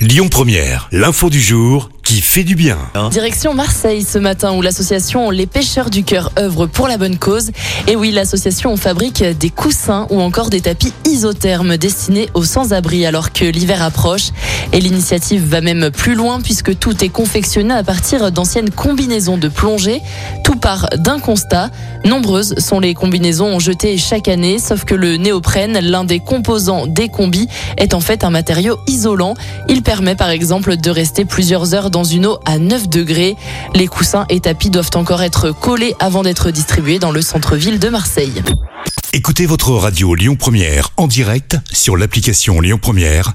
Lyon Première, l'info du jour qui fait du bien. Direction Marseille ce matin où l'association Les Pêcheurs du Cœur œuvre pour la bonne cause. Et oui, l'association fabrique des coussins ou encore des tapis isothermes destinés aux sans-abri alors que l'hiver approche. Et l'initiative va même plus loin puisque tout est confectionné à partir d'anciennes combinaisons de plongée. Tout part d'un constat. Nombreuses sont les combinaisons jetées chaque année, sauf que le néoprène, l'un des composants des combis, est en fait un matériau isolant. Il permet par exemple de rester plusieurs heures dans une eau à 9 degrés. Les coussins et tapis doivent encore être collés avant d'être distribués dans le centre-ville de Marseille. Écoutez votre radio Lyon Première en direct sur l'application Lyon Première,